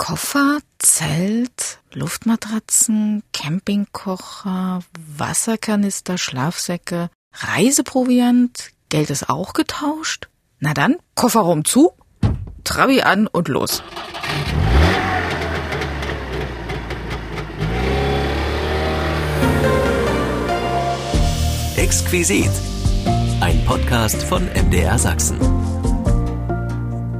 Koffer, Zelt, Luftmatratzen, Campingkocher, Wasserkanister, Schlafsäcke, Reiseproviant, Geld ist auch getauscht? Na dann, Kofferraum zu, Trabi an und los. Exquisit. Ein Podcast von MDR Sachsen.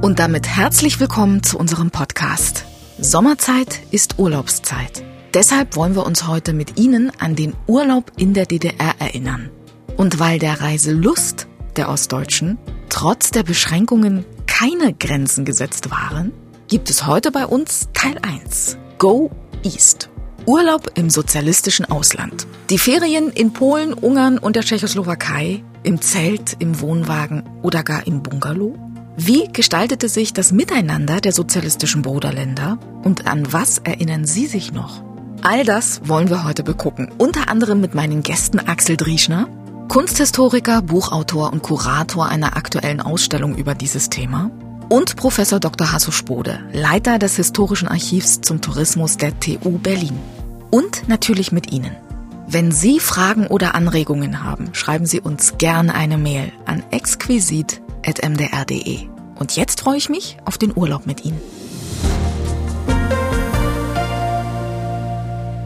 Und damit herzlich willkommen zu unserem Podcast. Sommerzeit ist Urlaubszeit. Deshalb wollen wir uns heute mit Ihnen an den Urlaub in der DDR erinnern. Und weil der Reiselust der Ostdeutschen trotz der Beschränkungen keine Grenzen gesetzt waren, gibt es heute bei uns Teil 1. Go East. Urlaub im sozialistischen Ausland. Die Ferien in Polen, Ungarn und der Tschechoslowakei, im Zelt, im Wohnwagen oder gar im Bungalow? Wie gestaltete sich das Miteinander der sozialistischen Bruderländer und an was erinnern Sie sich noch? All das wollen wir heute begucken, unter anderem mit meinen Gästen Axel Drieschner, Kunsthistoriker, Buchautor und Kurator einer aktuellen Ausstellung über dieses Thema und Professor Dr. Hasso Spode, Leiter des Historischen Archivs zum Tourismus der TU Berlin. Und natürlich mit Ihnen. Wenn Sie Fragen oder Anregungen haben, schreiben Sie uns gerne eine Mail an exquisit.mdr.de. Und jetzt freue ich mich auf den Urlaub mit Ihnen.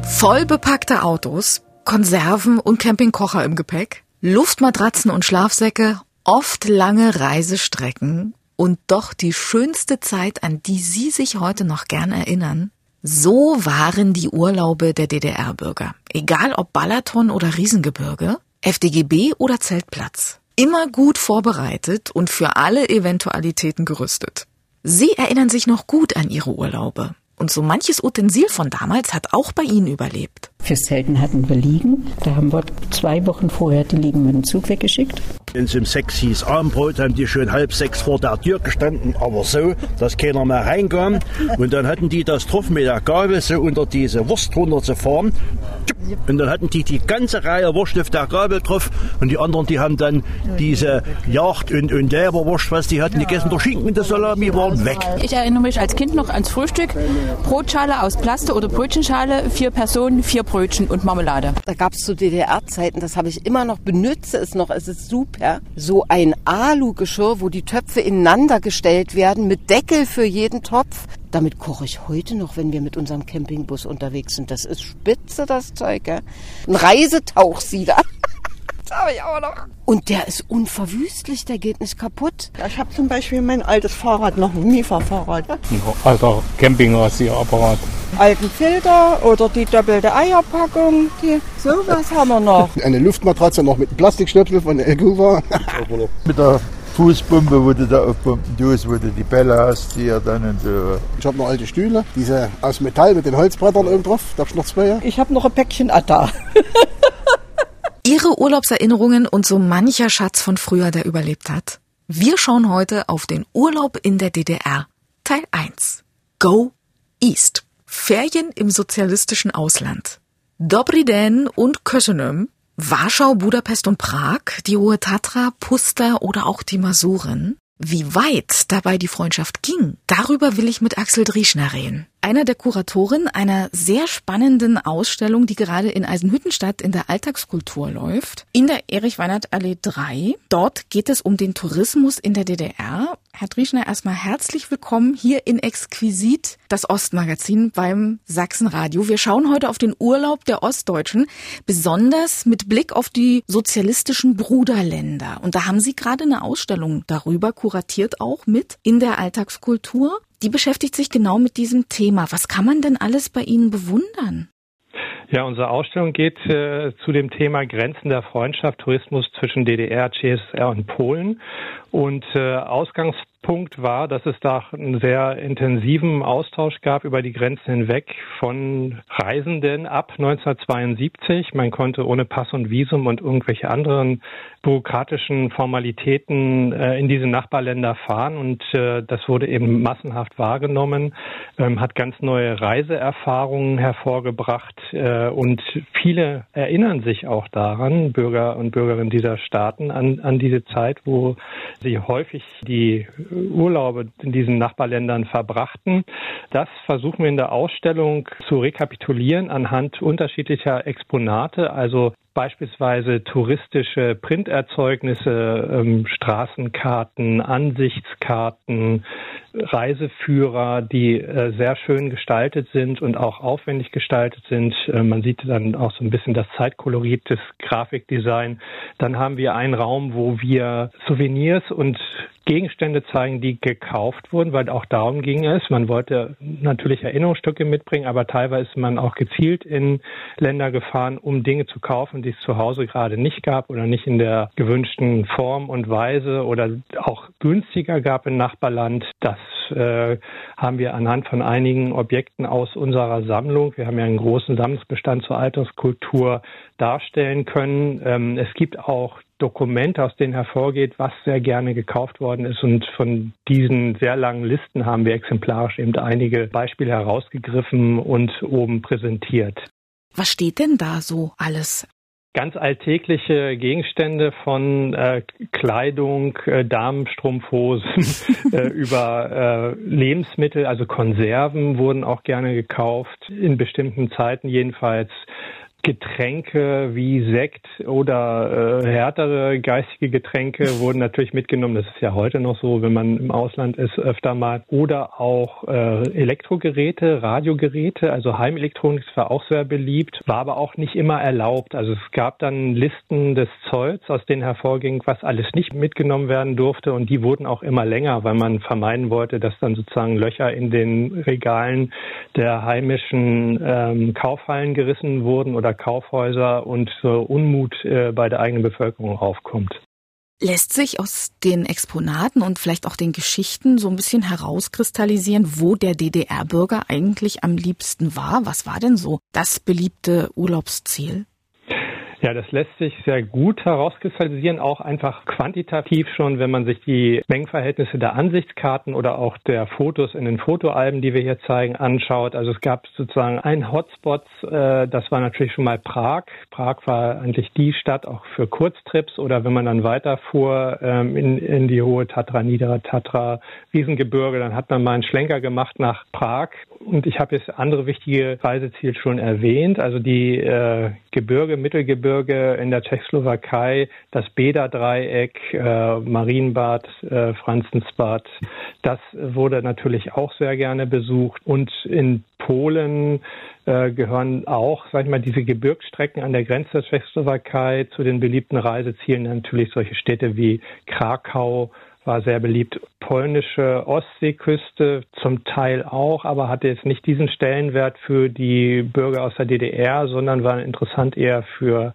Voll bepackte Autos, Konserven und Campingkocher im Gepäck, Luftmatratzen und Schlafsäcke, oft lange Reisestrecken und doch die schönste Zeit, an die Sie sich heute noch gern erinnern. So waren die Urlaube der DDR-Bürger. Egal ob Balaton oder Riesengebirge, FDGB oder Zeltplatz. Immer gut vorbereitet und für alle Eventualitäten gerüstet. Sie erinnern sich noch gut an Ihre Urlaube. Und so manches Utensil von damals hat auch bei Ihnen überlebt. Fürs Zelten hatten wir Liegen. Da haben wir zwei Wochen vorher die Liegen mit dem Zug weggeschickt. Wenn es um sechs hieß Abendbrot, haben die schon halb sechs vor der Tür gestanden, aber so, dass keiner mehr reinkam. Und dann hatten die das drauf mit der Gabel so unter diese Wurst runter zu fahren. Und dann hatten die die ganze Reihe Wurst auf der Gabel drauf. Und die anderen, die haben dann diese Jagd- und, und Leberwurst, was die hatten, die gegessen. Der Schinken und der Salami waren weg. Ich erinnere mich als Kind noch ans Frühstück. Brotschale aus Plaste oder Brötchenschale, vier Personen, vier Brötchen und Marmelade. Da gab es zu DDR-Zeiten, das habe ich immer noch, benutze es noch, es ist super, so ein Alu-Geschirr, wo die Töpfe ineinander gestellt werden, mit Deckel für jeden Topf. Damit koche ich heute noch, wenn wir mit unserem Campingbus unterwegs sind. Das ist spitze, das Zeug. Gell? Ein Reisetauchsieder. Das habe ich auch noch. Und der ist unverwüstlich, der geht nicht kaputt. Ja, ich habe zum Beispiel mein altes Fahrrad noch, ein Mifa-Fahrrad. Ein alter Campingrasierapparat. Alten Filter oder die doppelte Eierpackung, die, sowas haben wir noch. Eine Luftmatratze noch mit einem Plastikstöpsel von war. mit der Fußpumpe, wo du da aufpumpen tust, wo du die Bälle hast, die ja dann und so. Ich habe noch alte Stühle, diese aus Metall mit den Holzbrettern oben drauf. Da hab ich noch zwei. Ich habe noch ein Päckchen Atta. Ihre Urlaubserinnerungen und so mancher Schatz von früher, der überlebt hat. Wir schauen heute auf den Urlaub in der DDR. Teil 1. Go East. Ferien im sozialistischen Ausland. Dobry den und Kösenem. Warschau, Budapest und Prag, die Hohe Tatra, Puster oder auch die Masuren. Wie weit dabei die Freundschaft ging, darüber will ich mit Axel Drieschner reden. Einer der Kuratoren einer sehr spannenden Ausstellung, die gerade in Eisenhüttenstadt in der Alltagskultur läuft, in der Erich-Weinert-Allee 3. Dort geht es um den Tourismus in der DDR. Herr Drieschner, erstmal herzlich willkommen hier in Exquisit, das Ostmagazin beim Sachsenradio. Wir schauen heute auf den Urlaub der Ostdeutschen, besonders mit Blick auf die sozialistischen Bruderländer. Und da haben Sie gerade eine Ausstellung darüber kuratiert auch mit in der Alltagskultur. Die beschäftigt sich genau mit diesem Thema. Was kann man denn alles bei Ihnen bewundern? Ja, unsere Ausstellung geht äh, zu dem Thema Grenzen der Freundschaft, Tourismus zwischen DDR, CSR und Polen. Und äh, Ausgangspunkt war, dass es da einen sehr intensiven Austausch gab über die Grenzen hinweg von Reisenden ab 1972. Man konnte ohne Pass und Visum und irgendwelche anderen bürokratischen Formalitäten äh, in diese Nachbarländer fahren und äh, das wurde eben massenhaft wahrgenommen, ähm, hat ganz neue Reiseerfahrungen hervorgebracht äh, und viele erinnern sich auch daran, Bürger und Bürgerinnen dieser Staaten, an, an diese Zeit, wo sie häufig die Urlaube in diesen Nachbarländern verbrachten. Das versuchen wir in der Ausstellung zu rekapitulieren anhand unterschiedlicher Exponate, also beispielsweise touristische Printerzeugnisse, ähm, Straßenkarten, Ansichtskarten, Reiseführer, die äh, sehr schön gestaltet sind und auch aufwendig gestaltet sind. Äh, man sieht dann auch so ein bisschen das Zeitkolorit des Grafikdesign. Dann haben wir einen Raum, wo wir Souvenirs und Gegenstände zeigen, die gekauft wurden, weil auch darum ging es. Man wollte natürlich Erinnerungsstücke mitbringen, aber teilweise ist man auch gezielt in Länder gefahren, um Dinge zu kaufen, die es zu Hause gerade nicht gab oder nicht in der gewünschten Form und Weise oder auch günstiger gab im Nachbarland. Das äh, haben wir anhand von einigen Objekten aus unserer Sammlung, wir haben ja einen großen Sammlungsbestand zur Alterskultur, darstellen können. Ähm, es gibt auch Dokumente, aus denen hervorgeht, was sehr gerne gekauft worden ist. Und von diesen sehr langen Listen haben wir exemplarisch eben einige Beispiele herausgegriffen und oben präsentiert. Was steht denn da so alles? Ganz alltägliche Gegenstände von äh, Kleidung, äh, Damenstrumpfhosen äh, über äh, Lebensmittel, also Konserven wurden auch gerne gekauft, in bestimmten Zeiten jedenfalls Getränke wie Sekt oder äh, härtere geistige Getränke wurden natürlich mitgenommen. Das ist ja heute noch so, wenn man im Ausland ist, öfter mal. Oder auch äh, Elektrogeräte, Radiogeräte, also Heimelektronik war auch sehr beliebt, war aber auch nicht immer erlaubt. Also es gab dann Listen des Zolls, aus denen hervorging, was alles nicht mitgenommen werden durfte und die wurden auch immer länger, weil man vermeiden wollte, dass dann sozusagen Löcher in den Regalen der heimischen ähm, Kaufhallen gerissen wurden oder Kaufhäuser und Unmut äh, bei der eigenen Bevölkerung aufkommt. Lässt sich aus den Exponaten und vielleicht auch den Geschichten so ein bisschen herauskristallisieren, wo der DDR-Bürger eigentlich am liebsten war? Was war denn so das beliebte Urlaubsziel? Ja, das lässt sich sehr gut herauskristallisieren, auch einfach quantitativ schon, wenn man sich die Mengenverhältnisse der Ansichtskarten oder auch der Fotos in den Fotoalben, die wir hier zeigen, anschaut. Also es gab sozusagen einen Hotspot, äh, das war natürlich schon mal Prag. Prag war eigentlich die Stadt auch für Kurztrips oder wenn man dann weiterfuhr ähm, in, in die hohe Tatra, niedere Tatra, Riesengebirge, dann hat man mal einen Schlenker gemacht nach Prag. Und ich habe jetzt andere wichtige Reiseziele schon erwähnt, also die äh, Gebirge, Mittelgebirge, Gebirge in der Tschechoslowakei, das Beda-Dreieck, äh, Marienbad, äh, Franzensbad. Das wurde natürlich auch sehr gerne besucht. Und in Polen äh, gehören auch, sag ich mal, diese Gebirgsstrecken an der Grenze der Tschechoslowakei zu den beliebten Reisezielen natürlich solche Städte wie Krakau, war sehr beliebt. Polnische Ostseeküste zum Teil auch, aber hatte jetzt nicht diesen Stellenwert für die Bürger aus der DDR, sondern war interessant eher für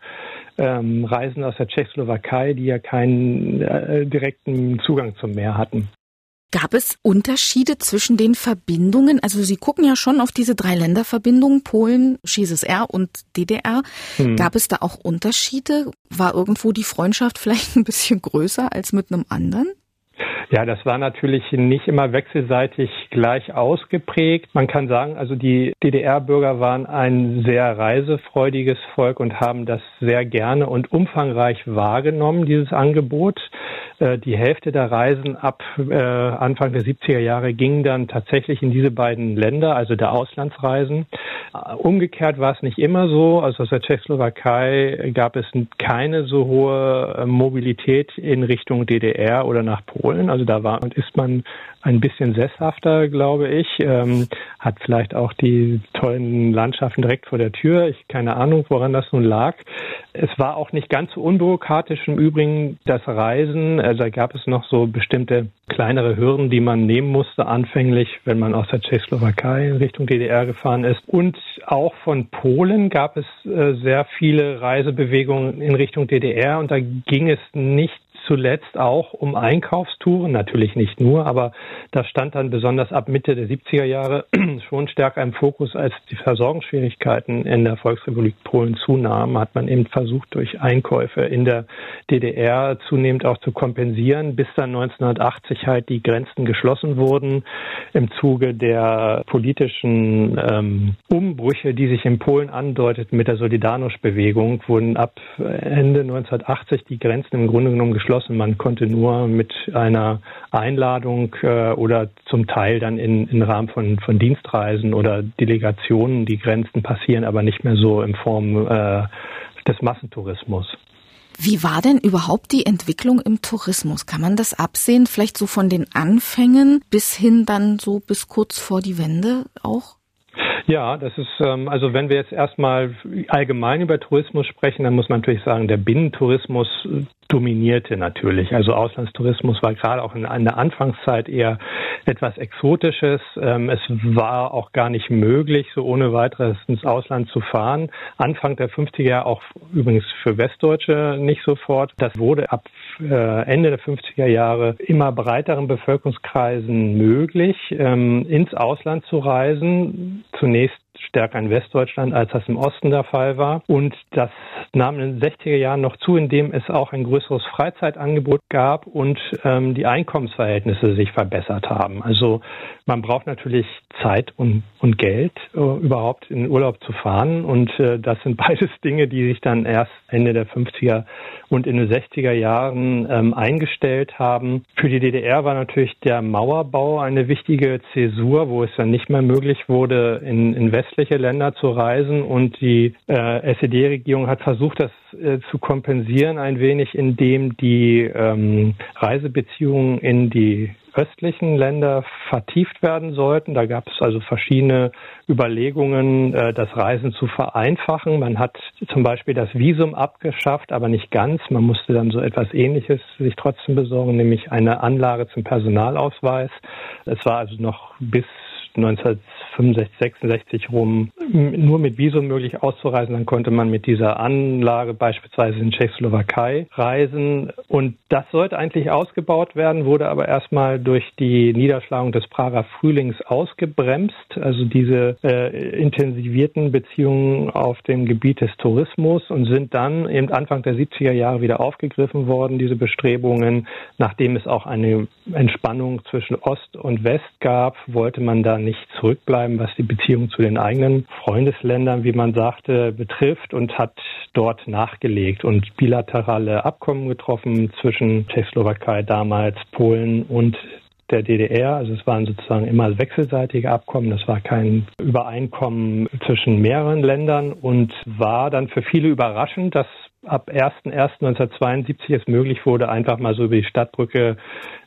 ähm, Reisen aus der Tschechoslowakei, die ja keinen äh, direkten Zugang zum Meer hatten. Gab es Unterschiede zwischen den Verbindungen? Also Sie gucken ja schon auf diese drei Länderverbindungen, Polen, СSSR und DDR. Hm. Gab es da auch Unterschiede? War irgendwo die Freundschaft vielleicht ein bisschen größer als mit einem anderen? Ja, das war natürlich nicht immer wechselseitig gleich ausgeprägt. Man kann sagen, also die DDR-Bürger waren ein sehr reisefreudiges Volk und haben das sehr gerne und umfangreich wahrgenommen, dieses Angebot. Äh, die Hälfte der Reisen ab äh, Anfang der 70er Jahre ging dann tatsächlich in diese beiden Länder, also der Auslandsreisen. Äh, umgekehrt war es nicht immer so. Also aus der Tschechoslowakei gab es keine so hohe Mobilität in Richtung DDR oder nach Polen. Also da war und ist man ein bisschen sesshafter, glaube ich. Ähm, hat vielleicht auch die tollen Landschaften direkt vor der Tür. Ich keine Ahnung, woran das nun lag. Es war auch nicht ganz so unbürokratisch im Übrigen das Reisen. Also da gab es noch so bestimmte kleinere Hürden, die man nehmen musste anfänglich, wenn man aus der Tschechoslowakei in Richtung DDR gefahren ist. Und auch von Polen gab es äh, sehr viele Reisebewegungen in Richtung DDR und da ging es nicht zuletzt auch um Einkaufstouren, natürlich nicht nur, aber das stand dann besonders ab Mitte der 70er Jahre schon stärker im Fokus, als die Versorgungsschwierigkeiten in der Volksrepublik Polen zunahmen, hat man eben versucht, durch Einkäufe in der DDR zunehmend auch zu kompensieren, bis dann 1980 halt die Grenzen geschlossen wurden. Im Zuge der politischen ähm, Umbrüche, die sich in Polen andeuteten mit der Solidarność-Bewegung, wurden ab Ende 1980 die Grenzen im Grunde genommen geschlossen geschlossen. Man konnte nur mit einer Einladung äh, oder zum Teil dann in, im Rahmen von, von Dienstreisen oder Delegationen die Grenzen passieren, aber nicht mehr so in Form äh, des Massentourismus. Wie war denn überhaupt die Entwicklung im Tourismus? Kann man das absehen, vielleicht so von den Anfängen bis hin dann so bis kurz vor die Wende auch? Ja, das ist, ähm, also wenn wir jetzt erstmal allgemein über Tourismus sprechen, dann muss man natürlich sagen, der Binnentourismus dominierte natürlich. Also Auslandstourismus war gerade auch in, der Anfangszeit eher etwas Exotisches. Ähm, es war auch gar nicht möglich, so ohne weiteres ins Ausland zu fahren. Anfang der 50er Jahre auch übrigens für Westdeutsche nicht sofort. Das wurde ab äh, Ende der 50er Jahre immer breiteren Bevölkerungskreisen möglich, ähm, ins Ausland zu reisen. Zunächst stärker in Westdeutschland, als das im Osten der Fall war. Und das nahm in den 60er Jahren noch zu, indem es auch ein größeres Freizeitangebot gab und ähm, die Einkommensverhältnisse sich verbessert haben. Also man braucht natürlich Zeit und, und Geld, äh, überhaupt in Urlaub zu fahren. Und äh, das sind beides Dinge, die sich dann erst Ende der 50er und in den 60er Jahren ähm, eingestellt haben. Für die DDR war natürlich der Mauerbau eine wichtige Zäsur, wo es dann nicht mehr möglich wurde, in, in westliche Länder zu reisen. Und die äh, SED-Regierung hat versucht, das äh, zu kompensieren ein wenig, indem die ähm, Reisebeziehungen in die östlichen Länder vertieft werden sollten. Da gab es also verschiedene Überlegungen, äh, das Reisen zu vereinfachen. Man hat zum Beispiel das Visum abgeschafft, aber nicht ganz. Man musste dann so etwas Ähnliches sich trotzdem besorgen, nämlich eine Anlage zum Personalausweis. Es war also noch bis 1965, 66 rum nur mit Visum möglich auszureisen. Dann konnte man mit dieser Anlage beispielsweise in Tschechoslowakei reisen. Und das sollte eigentlich ausgebaut werden, wurde aber erstmal durch die Niederschlagung des Prager Frühlings ausgebremst. Also diese äh, intensivierten Beziehungen auf dem Gebiet des Tourismus und sind dann eben Anfang der 70er Jahre wieder aufgegriffen worden, diese Bestrebungen. Nachdem es auch eine Entspannung zwischen Ost und West gab, wollte man dann nicht zurückbleiben, was die Beziehung zu den eigenen Freundesländern, wie man sagte, betrifft und hat dort nachgelegt und bilaterale Abkommen getroffen zwischen Tschechoslowakei damals, Polen und der DDR. Also es waren sozusagen immer wechselseitige Abkommen. Das war kein Übereinkommen zwischen mehreren Ländern und war dann für viele überraschend, dass ab 1.1.1972 es möglich wurde, einfach mal so über die Stadtbrücke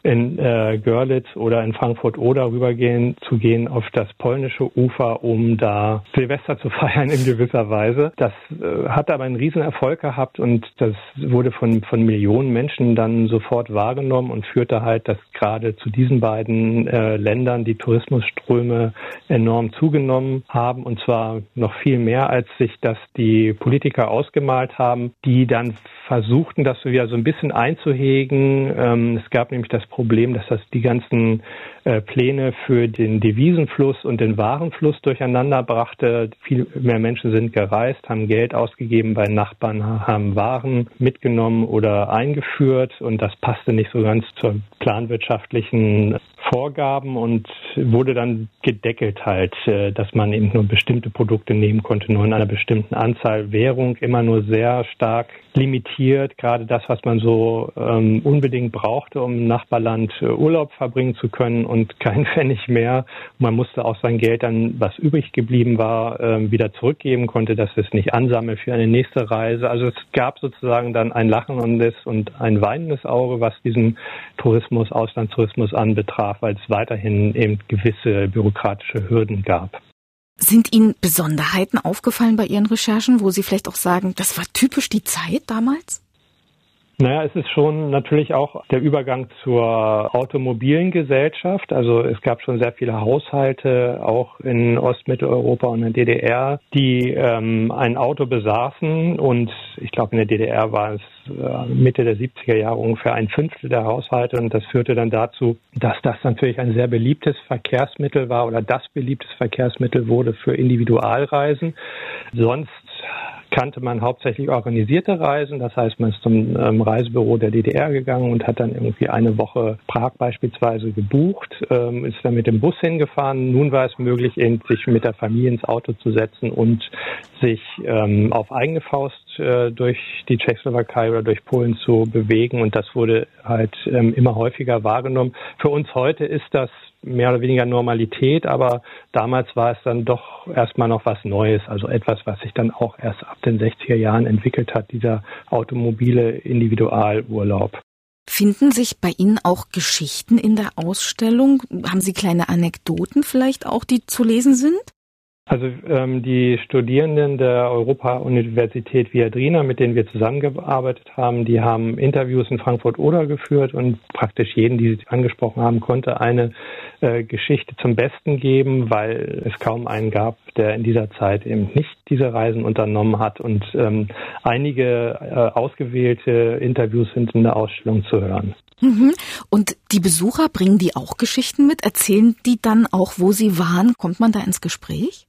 in äh, Görlitz oder in Frankfurt oder rübergehen zu gehen auf das polnische Ufer, um da Silvester zu feiern in gewisser Weise. Das äh, hat aber einen riesen Erfolg gehabt und das wurde von von Millionen Menschen dann sofort wahrgenommen und führte halt, dass gerade zu diesen beiden äh, Ländern die Tourismusströme enorm zugenommen haben und zwar noch viel mehr, als sich das die Politiker ausgemalt haben, die dann versuchten, das wieder so ein bisschen einzuhegen. Ähm, es gab nämlich das Problem, dass das die ganzen äh, Pläne für den Devisenfluss und den Warenfluss durcheinander brachte. Viel mehr Menschen sind gereist, haben Geld ausgegeben bei Nachbarn, haben Waren mitgenommen oder eingeführt. Und das passte nicht so ganz zur planwirtschaftlichen Vorgaben und wurde dann gedeckelt halt, äh, dass man eben nur bestimmte Produkte nehmen konnte, nur in einer bestimmten Anzahl. Währung, immer nur sehr stark limitiert, gerade das, was man so ähm, unbedingt brauchte, um im Nachbarland äh, Urlaub verbringen zu können und kein Pfennig mehr. Man musste auch sein Geld dann, was übrig geblieben war, äh, wieder zurückgeben, konnte das es nicht ansammeln für eine nächste Reise. Also es gab sozusagen dann ein lachendes und ein weinendes Auge, was diesen Tourismus, Auslandstourismus anbetraf, weil es weiterhin eben gewisse bürokratische Hürden gab. Sind Ihnen Besonderheiten aufgefallen bei Ihren Recherchen, wo Sie vielleicht auch sagen, das war typisch die Zeit damals? Naja, es ist schon natürlich auch der Übergang zur automobilen Gesellschaft. Also es gab schon sehr viele Haushalte, auch in Ostmitteleuropa und in der DDR, die ähm, ein Auto besaßen. Und ich glaube, in der DDR war es äh, Mitte der 70er Jahre ungefähr ein Fünftel der Haushalte. Und das führte dann dazu, dass das natürlich ein sehr beliebtes Verkehrsmittel war oder das beliebtes Verkehrsmittel wurde für Individualreisen. Sonst kannte man hauptsächlich organisierte Reisen. Das heißt, man ist zum ähm, Reisebüro der DDR gegangen und hat dann irgendwie eine Woche Prag beispielsweise gebucht, ähm, ist dann mit dem Bus hingefahren. Nun war es möglich, eben sich mit der Familie ins Auto zu setzen und sich ähm, auf eigene Faust äh, durch die Tschechoslowakei oder durch Polen zu bewegen. Und das wurde halt ähm, immer häufiger wahrgenommen. Für uns heute ist das mehr oder weniger Normalität, aber damals war es dann doch erstmal noch was Neues, also etwas, was sich dann auch erst ab den 60er Jahren entwickelt hat, dieser automobile Individualurlaub. Finden sich bei Ihnen auch Geschichten in der Ausstellung? Haben Sie kleine Anekdoten vielleicht auch, die zu lesen sind? Also ähm, die Studierenden der Europa-Universität Viadrina, mit denen wir zusammengearbeitet haben, die haben Interviews in Frankfurt-Oder geführt und praktisch jeden, die sie angesprochen haben, konnte eine äh, Geschichte zum Besten geben, weil es kaum einen gab, der in dieser Zeit eben nicht diese Reisen unternommen hat. Und ähm, einige äh, ausgewählte Interviews sind in der Ausstellung zu hören. Mhm. Und die Besucher bringen die auch Geschichten mit? Erzählen die dann auch, wo sie waren? Kommt man da ins Gespräch?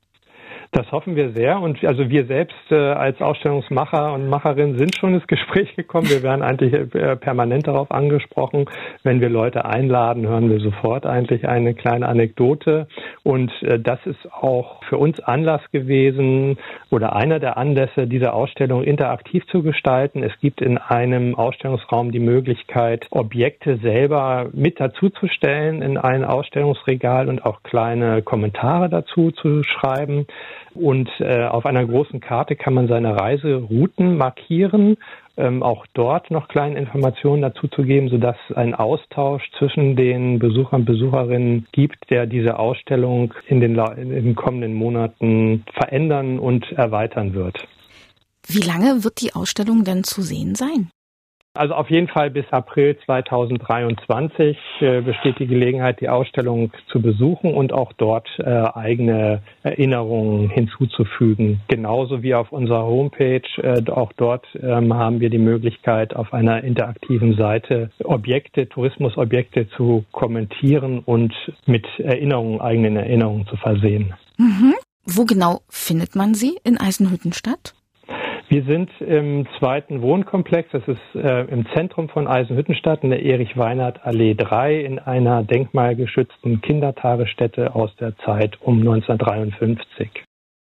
Das hoffen wir sehr. Und also wir selbst äh, als Ausstellungsmacher und Macherin sind schon ins Gespräch gekommen. Wir werden eigentlich äh, permanent darauf angesprochen. Wenn wir Leute einladen, hören wir sofort eigentlich eine kleine Anekdote. Und äh, das ist auch für uns Anlass gewesen oder einer der Anlässe, diese Ausstellung interaktiv zu gestalten. Es gibt in einem Ausstellungsraum die Möglichkeit, Objekte selber mit dazuzustellen in ein Ausstellungsregal und auch kleine Kommentare dazu zu schreiben. Und äh, auf einer großen Karte kann man seine Reiserouten markieren, ähm, auch dort noch kleine Informationen dazu zu geben, sodass ein Austausch zwischen den Besuchern und Besucherinnen gibt, der diese Ausstellung in den, in den kommenden Monaten verändern und erweitern wird. Wie lange wird die Ausstellung denn zu sehen sein? Also auf jeden Fall bis April 2023 äh, besteht die Gelegenheit, die Ausstellung zu besuchen und auch dort äh, eigene Erinnerungen hinzuzufügen. Genauso wie auf unserer Homepage. Äh, auch dort ähm, haben wir die Möglichkeit, auf einer interaktiven Seite Objekte, Tourismusobjekte zu kommentieren und mit Erinnerungen, eigenen Erinnerungen zu versehen. Mhm. Wo genau findet man sie in Eisenhüttenstadt? Wir sind im zweiten Wohnkomplex, das ist äh, im Zentrum von Eisenhüttenstadt in der Erich-Weinert-Allee 3 in einer denkmalgeschützten Kindertagesstätte aus der Zeit um 1953.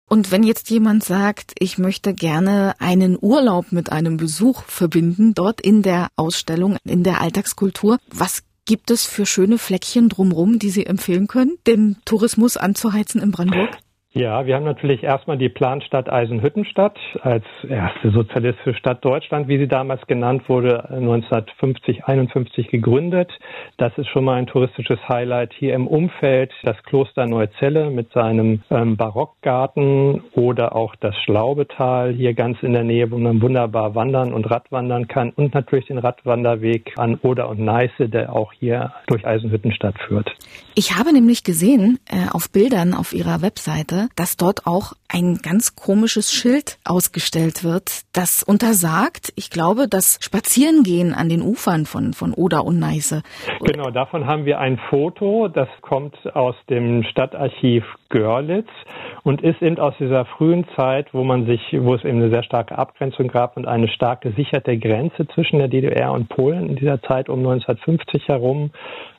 Und wenn jetzt jemand sagt, ich möchte gerne einen Urlaub mit einem Besuch verbinden, dort in der Ausstellung, in der Alltagskultur, was gibt es für schöne Fleckchen drumherum, die Sie empfehlen können, den Tourismus anzuheizen in Brandenburg? Ja, wir haben natürlich erstmal die Planstadt Eisenhüttenstadt als erste sozialistische Stadt Deutschland, wie sie damals genannt wurde, 1950, 51 gegründet. Das ist schon mal ein touristisches Highlight. Hier im Umfeld das Kloster Neuzelle mit seinem ähm, Barockgarten oder auch das Schlaubetal hier ganz in der Nähe, wo man wunderbar wandern und Radwandern kann und natürlich den Radwanderweg an Oder und Neiße, der auch hier durch Eisenhüttenstadt führt. Ich habe nämlich gesehen äh, auf Bildern auf Ihrer Webseite, dass dort auch ein ganz komisches Schild ausgestellt wird, das untersagt, ich glaube, das Spazierengehen an den Ufern von, von Oder und Neiße. Genau, davon haben wir ein Foto, das kommt aus dem Stadtarchiv Görlitz und ist eben aus dieser frühen Zeit, wo man sich, wo es eben eine sehr starke Abgrenzung gab und eine stark gesicherte Grenze zwischen der DDR und Polen in dieser Zeit um 1950 herum.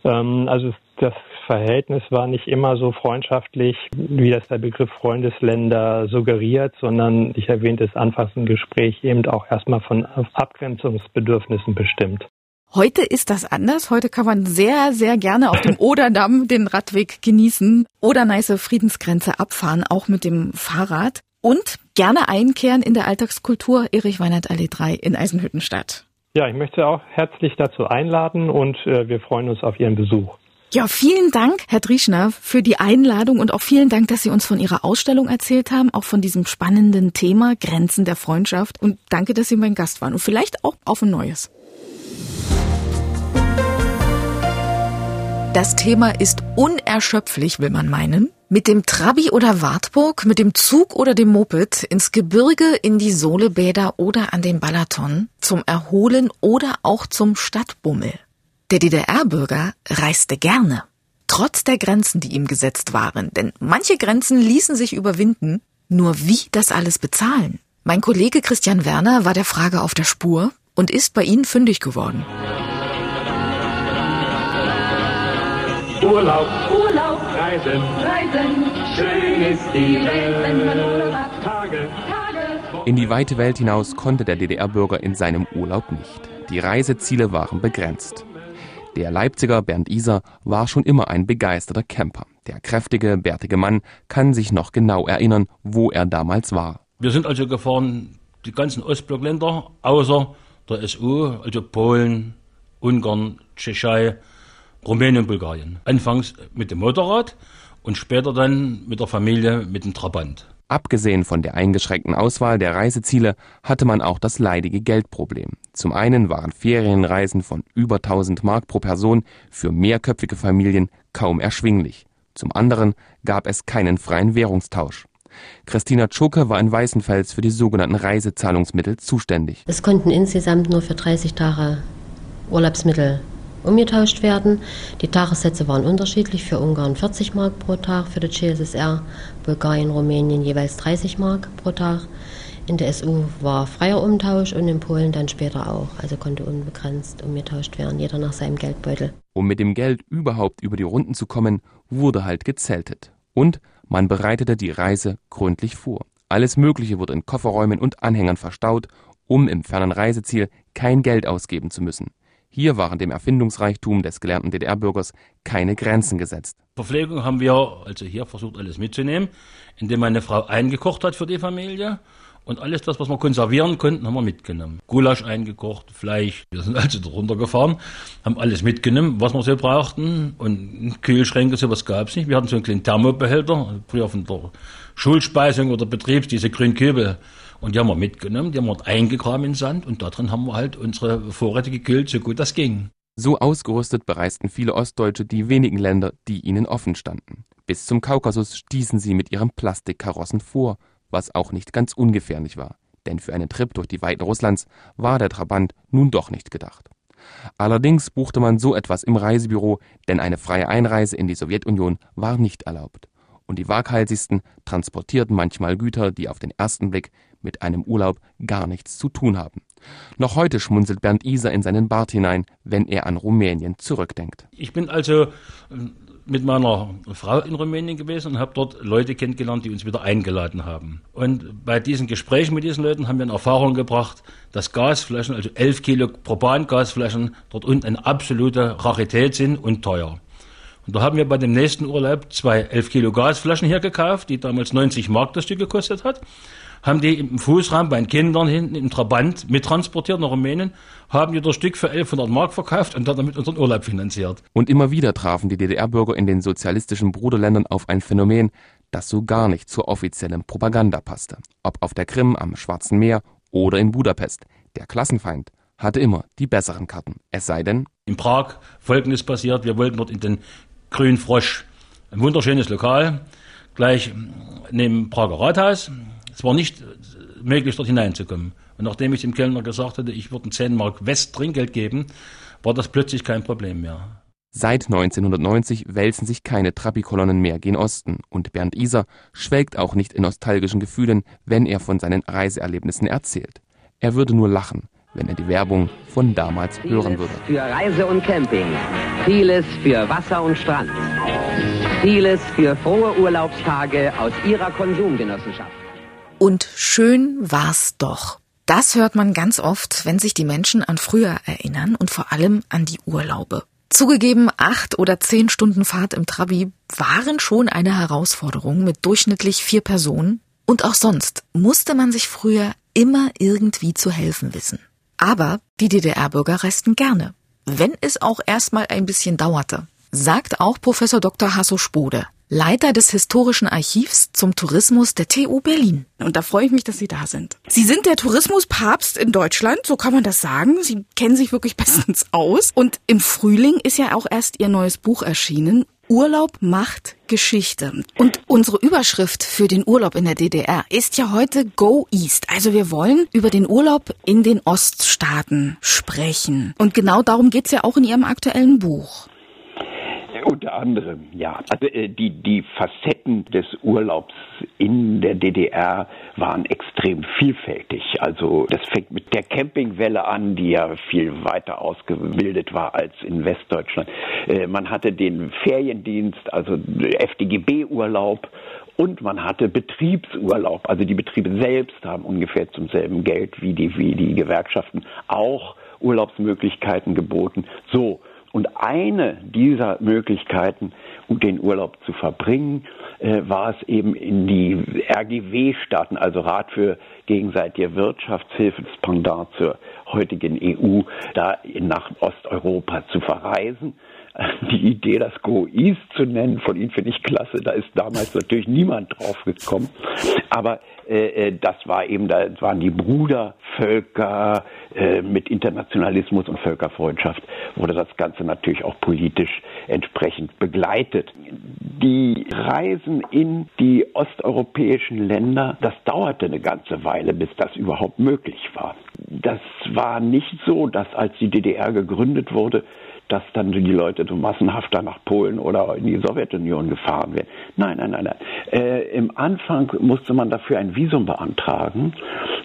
Ähm, also das Verhältnis war nicht immer so freundschaftlich, wie das der Begriff Freundesländer suggeriert, sondern ich erwähnte es anfangs im Gespräch eben auch erstmal von Abgrenzungsbedürfnissen bestimmt. Heute ist das anders. Heute kann man sehr, sehr gerne auf dem Oderdamm den Radweg genießen. Oderneiße Friedensgrenze abfahren, auch mit dem Fahrrad. Und gerne einkehren in der Alltagskultur Erich Weinert Allee 3 in Eisenhüttenstadt. Ja, ich möchte auch herzlich dazu einladen und äh, wir freuen uns auf Ihren Besuch. Ja, vielen Dank, Herr Drieschner, für die Einladung und auch vielen Dank, dass Sie uns von Ihrer Ausstellung erzählt haben, auch von diesem spannenden Thema Grenzen der Freundschaft. Und danke, dass Sie mein Gast waren und vielleicht auch auf ein neues. Das Thema ist unerschöpflich, will man meinen. Mit dem Trabi oder Wartburg, mit dem Zug oder dem Moped ins Gebirge, in die Solebäder oder an den Balaton, zum Erholen oder auch zum Stadtbummel. Der DDR-Bürger reiste gerne, trotz der Grenzen, die ihm gesetzt waren, denn manche Grenzen ließen sich überwinden. Nur wie das alles bezahlen? Mein Kollege Christian Werner war der Frage auf der Spur und ist bei Ihnen fündig geworden. Urlaub, Urlaub, Reisen, Reisen, schön ist die Welt. Tage, Tage. In die weite Welt hinaus konnte der DDR-Bürger in seinem Urlaub nicht. Die Reiseziele waren begrenzt. Der Leipziger Bernd Iser war schon immer ein begeisterter Camper. Der kräftige, bärtige Mann kann sich noch genau erinnern, wo er damals war. Wir sind also gefahren, die ganzen Ostblockländer, außer der SU, also Polen, Ungarn, Tschechei, Rumänien Bulgarien. Anfangs mit dem Motorrad und später dann mit der Familie mit dem Trabant. Abgesehen von der eingeschränkten Auswahl der Reiseziele hatte man auch das leidige Geldproblem. Zum einen waren Ferienreisen von über 1000 Mark pro Person für mehrköpfige Familien kaum erschwinglich. Zum anderen gab es keinen freien Währungstausch. Christina Tschuke war in Weißenfels für die sogenannten Reisezahlungsmittel zuständig. Es konnten insgesamt nur für 30 Tage Urlaubsmittel umgetauscht werden. Die Tagessätze waren unterschiedlich. Für Ungarn 40 Mark pro Tag, für die CSSR, Bulgarien, Rumänien jeweils 30 Mark pro Tag. In der SU war freier Umtausch und in Polen dann später auch. Also konnte unbegrenzt umgetauscht werden, jeder nach seinem Geldbeutel. Um mit dem Geld überhaupt über die Runden zu kommen, wurde halt gezeltet. Und man bereitete die Reise gründlich vor. Alles Mögliche wurde in Kofferräumen und Anhängern verstaut, um im fernen Reiseziel kein Geld ausgeben zu müssen. Hier waren dem Erfindungsreichtum des gelernten DDR-Bürgers keine Grenzen gesetzt. Verpflegung haben wir also hier versucht alles mitzunehmen, indem meine Frau eingekocht hat für die Familie. Und alles das, was wir konservieren konnten, haben wir mitgenommen. Gulasch eingekocht, Fleisch. Wir sind also darunter gefahren, haben alles mitgenommen, was wir so brauchten. Und Kühlschränke, sowas gab es nicht. Wir hatten so einen kleinen Thermobehälter, früher von der Schulspeisung oder Betriebs, diese grünen Kübel. Und die haben wir mitgenommen, die haben wir eingegraben in Sand und darin haben wir halt unsere Vorräte gekühlt, so gut das ging. So ausgerüstet bereisten viele Ostdeutsche die wenigen Länder, die ihnen offen standen. Bis zum Kaukasus stießen sie mit ihren Plastikkarossen vor, was auch nicht ganz ungefährlich war. Denn für einen Trip durch die Weiten Russlands war der Trabant nun doch nicht gedacht. Allerdings buchte man so etwas im Reisebüro, denn eine freie Einreise in die Sowjetunion war nicht erlaubt. Und die waghalsigsten transportierten manchmal Güter, die auf den ersten Blick mit einem Urlaub gar nichts zu tun haben. Noch heute schmunzelt Bernd Iser in seinen Bart hinein, wenn er an Rumänien zurückdenkt. Ich bin also ähm, mit meiner Frau in Rumänien gewesen und habe dort Leute kennengelernt, die uns wieder eingeladen haben. Und bei diesen Gesprächen mit diesen Leuten haben wir in Erfahrung gebracht, dass Gasflaschen, also 11 Kilo Propan-Gasflaschen, dort unten eine absolute Rarität sind und teuer. Und da haben wir bei dem nächsten Urlaub zwei 11 Kilo Gasflaschen hier gekauft, die damals 90 Mark das Stück gekostet hat haben die im Fußraum bei den Kindern hinten im Trabant mittransportiert nach Rumänien, haben die das Stück für 1100 Mark verkauft und damit unseren Urlaub finanziert. Und immer wieder trafen die DDR-Bürger in den sozialistischen Bruderländern auf ein Phänomen, das so gar nicht zur offiziellen Propaganda passte. Ob auf der Krim, am Schwarzen Meer oder in Budapest. Der Klassenfeind hatte immer die besseren Karten. Es sei denn. In Prag folgendes passiert. Wir wollten dort in den Grünen Frosch. Ein wunderschönes Lokal. Gleich neben Prager Rathaus. Es war nicht möglich, dort hineinzukommen. Und nachdem ich dem Kellner gesagt hatte, ich würde 10 Mark West Trinkgeld geben, war das plötzlich kein Problem mehr. Seit 1990 wälzen sich keine Trabi-Kolonnen mehr gen Osten und Bernd Iser schwelgt auch nicht in nostalgischen Gefühlen, wenn er von seinen Reiseerlebnissen erzählt. Er würde nur lachen, wenn er die Werbung von damals hören würde. Für Reise und Camping, vieles für Wasser und Strand, vieles für frohe Urlaubstage aus Ihrer Konsumgenossenschaft. Und schön war's doch. Das hört man ganz oft, wenn sich die Menschen an früher erinnern und vor allem an die Urlaube. Zugegeben, acht oder zehn Stunden Fahrt im Trabi waren schon eine Herausforderung mit durchschnittlich vier Personen. Und auch sonst musste man sich früher immer irgendwie zu helfen wissen. Aber die DDR-Bürger reisten gerne. Wenn es auch erstmal ein bisschen dauerte, sagt auch Professor Dr. Hasso Spode. Leiter des Historischen Archivs zum Tourismus der TU Berlin. Und da freue ich mich, dass Sie da sind. Sie sind der Tourismuspapst in Deutschland, so kann man das sagen. Sie kennen sich wirklich bestens aus. Und im Frühling ist ja auch erst Ihr neues Buch erschienen. Urlaub macht Geschichte. Und unsere Überschrift für den Urlaub in der DDR ist ja heute Go East. Also wir wollen über den Urlaub in den Oststaaten sprechen. Und genau darum geht's ja auch in Ihrem aktuellen Buch. Unter anderem, ja. Also äh, die, die Facetten des Urlaubs in der DDR waren extrem vielfältig. Also das fängt mit der Campingwelle an, die ja viel weiter ausgebildet war als in Westdeutschland. Äh, man hatte den Feriendienst, also FDGB-Urlaub und man hatte Betriebsurlaub. Also die Betriebe selbst haben ungefähr zum selben Geld wie die, wie die Gewerkschaften auch Urlaubsmöglichkeiten geboten. So. Und eine dieser Möglichkeiten, um den Urlaub zu verbringen, äh, war es eben in die RGW-Staaten, also Rat für gegenseitige Wirtschaftshilfe, das Pendant zur heutigen EU, da nach Osteuropa zu verreisen die Idee, das Go East zu nennen, von Ihnen finde ich klasse. Da ist damals natürlich niemand drauf gekommen. Aber äh, äh, das war eben, da waren die Brudervölker äh, mit Internationalismus und Völkerfreundschaft, wurde das Ganze natürlich auch politisch entsprechend begleitet. Die Reisen in die osteuropäischen Länder, das dauerte eine ganze Weile, bis das überhaupt möglich war. Das war nicht so, dass als die DDR gegründet wurde, dass dann die Leute so massenhaft nach Polen oder in die Sowjetunion gefahren werden. Nein, nein, nein, nein. Äh, Im Anfang musste man dafür ein Visum beantragen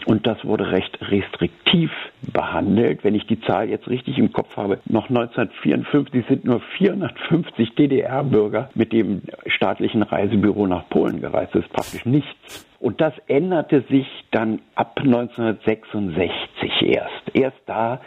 und das wurde recht restriktiv behandelt. Wenn ich die Zahl jetzt richtig im Kopf habe, noch 1954 sind nur 450 DDR-Bürger mit dem staatlichen Reisebüro nach Polen gereist. Das ist praktisch nichts. Und das änderte sich dann ab 1966 erst. Erst da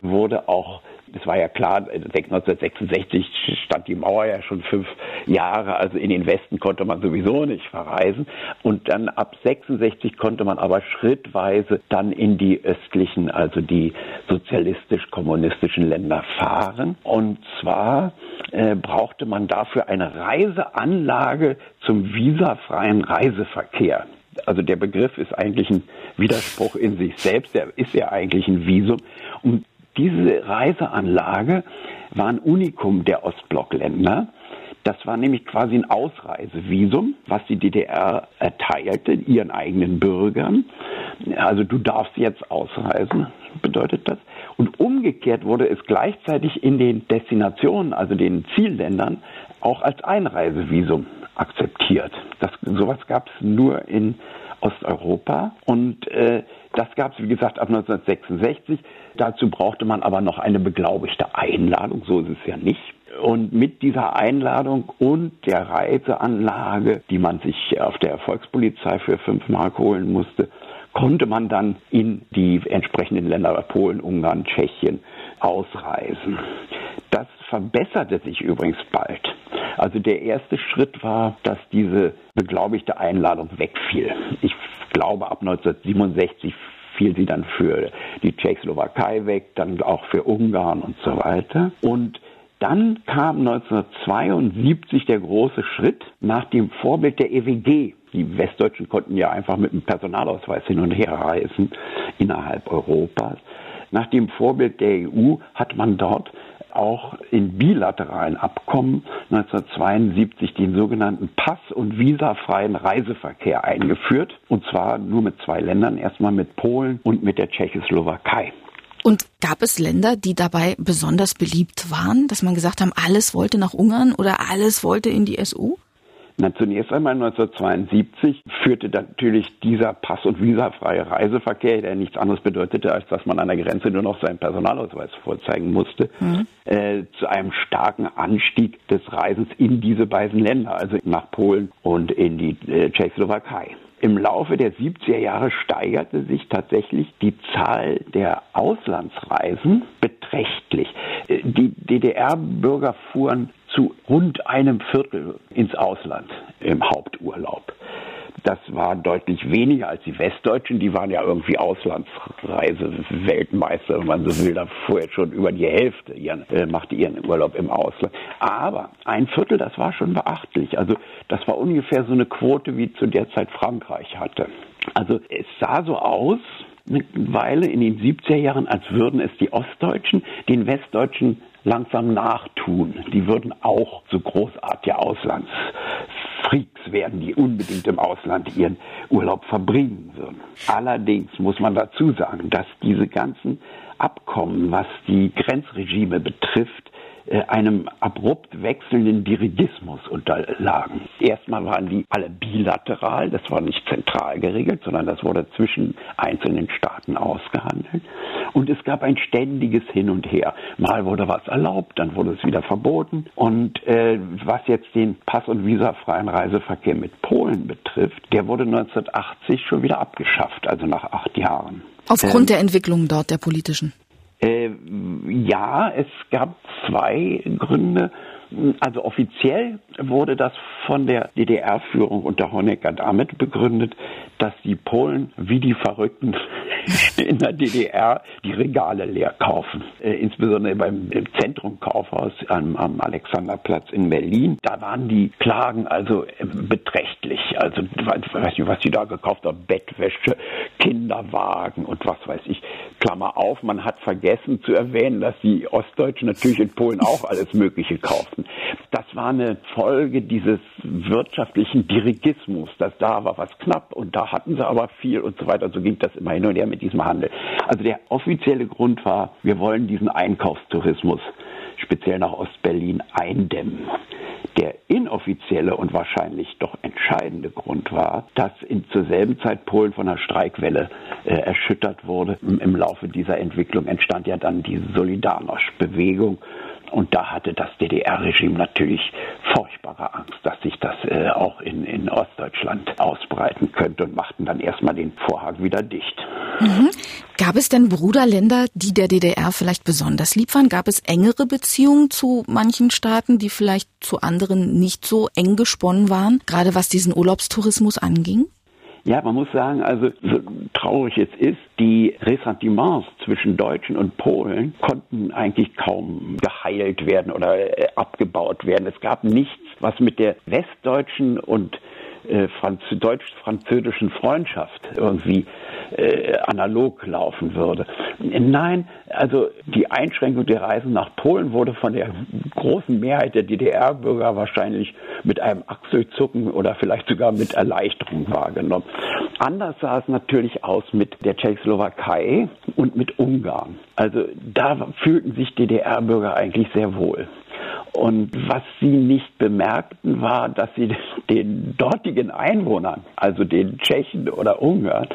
wurde auch es war ja klar, 1966 stand die Mauer ja schon fünf Jahre, also in den Westen konnte man sowieso nicht verreisen. Und dann ab 66 konnte man aber schrittweise dann in die östlichen, also die sozialistisch-kommunistischen Länder fahren. Und zwar äh, brauchte man dafür eine Reiseanlage zum visafreien Reiseverkehr also der Begriff ist eigentlich ein Widerspruch in sich selbst, der ist ja eigentlich ein Visum. Und diese Reiseanlage war ein Unikum der Ostblockländer. Das war nämlich quasi ein Ausreisevisum, was die DDR erteilte ihren eigenen Bürgern. Also du darfst jetzt ausreisen, bedeutet das. Und umgekehrt wurde es gleichzeitig in den Destinationen, also den Zielländern, auch als Einreisevisum akzeptiert. Das, sowas gab es nur in Osteuropa und äh, das gab es, wie gesagt, ab 1966. Dazu brauchte man aber noch eine beglaubigte Einladung, so ist es ja nicht. Und mit dieser Einladung und der Reiseanlage, die man sich auf der Volkspolizei für fünf Mark holen musste, konnte man dann in die entsprechenden Länder Polen, Ungarn, Tschechien ausreisen. Das verbesserte sich übrigens bald. Also der erste Schritt war, dass diese beglaubigte Einladung wegfiel. Ich glaube, ab 1967 fiel sie dann für die Tschechoslowakei weg, dann auch für Ungarn und so weiter. Und dann kam 1972 der große Schritt nach dem Vorbild der EWG. Die Westdeutschen konnten ja einfach mit einem Personalausweis hin und her reisen innerhalb Europas. Nach dem Vorbild der EU hat man dort auch in bilateralen Abkommen 1972 den sogenannten Pass- und visafreien Reiseverkehr eingeführt. Und zwar nur mit zwei Ländern, erstmal mit Polen und mit der Tschechoslowakei. Und gab es Länder, die dabei besonders beliebt waren, dass man gesagt haben, alles wollte nach Ungarn oder alles wollte in die SU? Na, zunächst einmal 1972 führte natürlich dieser pass- und visafreie Reiseverkehr, der nichts anderes bedeutete, als dass man an der Grenze nur noch seinen Personalausweis vorzeigen musste, mhm. äh, zu einem starken Anstieg des Reisens in diese beiden Länder, also nach Polen und in die äh, Tschechoslowakei. Im Laufe der 70er Jahre steigerte sich tatsächlich die Zahl der Auslandsreisen beträchtlich. Äh, die DDR-Bürger fuhren zu rund einem Viertel ins Ausland im Haupturlaub. Das war deutlich weniger als die Westdeutschen. Die waren ja irgendwie Auslandsreise-Weltmeister, wenn man so will. Da jetzt schon über die Hälfte, ihren, äh, machte ihren Urlaub im Ausland. Aber ein Viertel, das war schon beachtlich. Also das war ungefähr so eine Quote, wie zu der Zeit Frankreich hatte. Also es sah so aus, mittlerweile in den 70er Jahren, als würden es die Ostdeutschen den Westdeutschen langsam nachtun. Die würden auch so großartige Auslandsfreaks werden, die unbedingt im Ausland ihren Urlaub verbringen würden. Allerdings muss man dazu sagen, dass diese ganzen Abkommen, was die Grenzregime betrifft, einem abrupt wechselnden Dirigismus unterlagen. Erstmal waren die alle bilateral, das war nicht zentral geregelt, sondern das wurde zwischen einzelnen Staaten ausgehandelt. Und es gab ein ständiges Hin und Her. Mal wurde was erlaubt, dann wurde es wieder verboten. Und äh, was jetzt den Pass- und visafreien Reiseverkehr mit Polen betrifft, der wurde 1980 schon wieder abgeschafft, also nach acht Jahren. Aufgrund ähm, der Entwicklung dort, der politischen? Äh, ja, es gab zwei Gründe. Also offiziell wurde das von der DDR-Führung unter Honecker damit begründet, dass die Polen wie die Verrückten in der DDR die Regale leer kaufen. Äh, insbesondere beim Zentrum Kaufhaus am, am, Alexanderplatz in Berlin. Da waren die Klagen also äh, beträchtlich. Also weiß nicht, was sie da gekauft haben. Bettwäsche, Kinderwagen und was weiß ich. Klammer auf, man hat vergessen zu erwähnen, dass die Ostdeutschen natürlich in Polen auch alles Mögliche kauften. Das war eine Folge dieses wirtschaftlichen Dirigismus, dass da war was knapp und da hatten sie aber viel und so weiter. So ging das immer hin und her mit diesem Handel. Also der offizielle Grund war, wir wollen diesen Einkaufstourismus speziell nach Ostberlin eindämmen. Der inoffizielle und wahrscheinlich doch entscheidende Grund war, dass in, zur selben Zeit Polen von einer Streikwelle äh, erschüttert wurde. Im, Im Laufe dieser Entwicklung entstand ja dann die Solidarność-Bewegung und da hatte das DDR-Regime natürlich furchtbare Angst, dass sich das äh, auch in, in Ostdeutschland ausbreiten könnte und machten dann erstmal den Vorhang wieder dicht. Mhm. Gab es denn Bruderländer, die der DDR vielleicht besonders lieb waren? Gab es engere Beziehungen zu manchen Staaten, die vielleicht zu anderen nicht so eng gesponnen waren, gerade was diesen Urlaubstourismus anging? Ja, man muss sagen, also so traurig es ist, die Ressentiments zwischen Deutschen und Polen konnten eigentlich kaum geheilt werden oder äh, abgebaut werden. Es gab nichts, was mit der westdeutschen und äh, deutsch-französischen Freundschaft irgendwie äh, analog laufen würde. Nein, also die Einschränkung der Reisen nach Polen wurde von der großen Mehrheit der DDR-Bürger wahrscheinlich mit einem Achselzucken oder vielleicht sogar mit Erleichterung wahrgenommen. Anders sah es natürlich aus mit der Tschechoslowakei und mit Ungarn. Also da fühlten sich DDR-Bürger eigentlich sehr wohl. Und was sie nicht bemerkten, war, dass sie den dortigen Einwohnern, also den Tschechen oder Ungarn,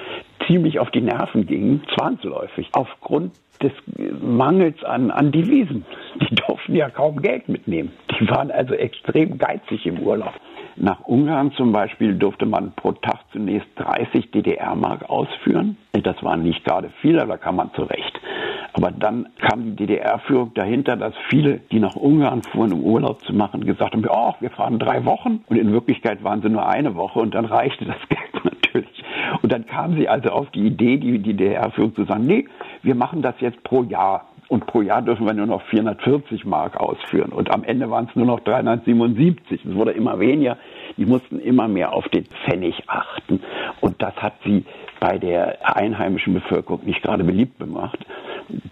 ziemlich auf die Nerven gingen, zwangsläufig, aufgrund des Mangels an, an Devisen. Die durften ja kaum Geld mitnehmen. Die waren also extrem geizig im Urlaub. Nach Ungarn zum Beispiel durfte man pro Tag zunächst 30 DDR-Mark ausführen. Das waren nicht gerade viele, aber da kam man zurecht. Aber dann kam die DDR-Führung dahinter, dass viele, die nach Ungarn fuhren, um Urlaub zu machen, gesagt haben, oh, wir fahren drei Wochen. Und in Wirklichkeit waren sie nur eine Woche und dann reichte das Geld natürlich. Und dann kam sie also auf die Idee, die, die DDR-Führung zu sagen, nee, wir machen das jetzt pro Jahr. Und pro Jahr dürfen wir nur noch 440 Mark ausführen. Und am Ende waren es nur noch 377. Es wurde immer weniger. Die mussten immer mehr auf den Pfennig achten. Und das hat sie bei der einheimischen Bevölkerung nicht gerade beliebt gemacht.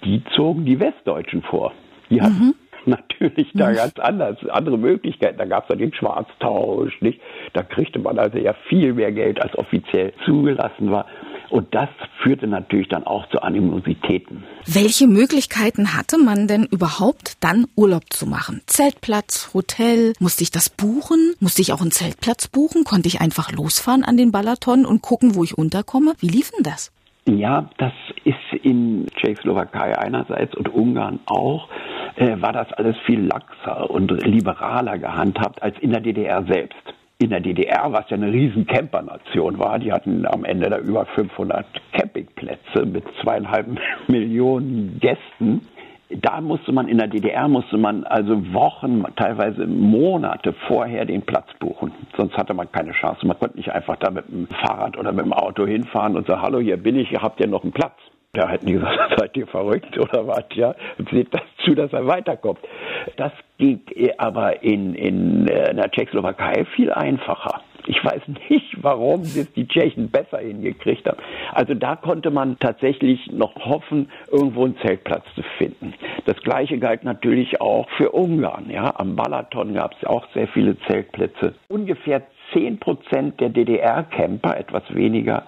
Die zogen die Westdeutschen vor. Die hatten mhm. natürlich da ganz anders, andere Möglichkeiten. Da gab es ja den Schwarztausch, nicht? Da kriegte man also ja viel mehr Geld, als offiziell zugelassen war. Und das führte natürlich dann auch zu Animositäten. Welche Möglichkeiten hatte man denn überhaupt dann Urlaub zu machen? Zeltplatz, Hotel, musste ich das buchen? Musste ich auch einen Zeltplatz buchen? Konnte ich einfach losfahren an den Balaton und gucken, wo ich unterkomme? Wie lief denn das? Ja, das ist in Tschechoslowakei einerseits und Ungarn auch, äh, war das alles viel laxer und liberaler gehandhabt als in der DDR selbst in der DDR, was ja eine riesen Campernation war, die hatten am Ende da über 500 Campingplätze mit zweieinhalb Millionen Gästen. Da musste man in der DDR musste man also Wochen, teilweise Monate vorher den Platz buchen. Sonst hatte man keine Chance. Man konnte nicht einfach da mit dem Fahrrad oder mit dem Auto hinfahren und sagen, hallo, hier bin ich, habt ihr noch einen Platz? Da hätten die gesagt, seid ihr verrückt oder was, ja? Seht das zu, dass er weiterkommt. Das ging aber in, in, äh, in der Tschechoslowakei viel einfacher. Ich weiß nicht, warum das die Tschechen besser hingekriegt haben. Also da konnte man tatsächlich noch hoffen, irgendwo einen Zeltplatz zu finden. Das gleiche galt natürlich auch für Ungarn. Ja, am Balaton gab es auch sehr viele Zeltplätze. Ungefähr 10 Prozent der DDR-Camper, etwas weniger,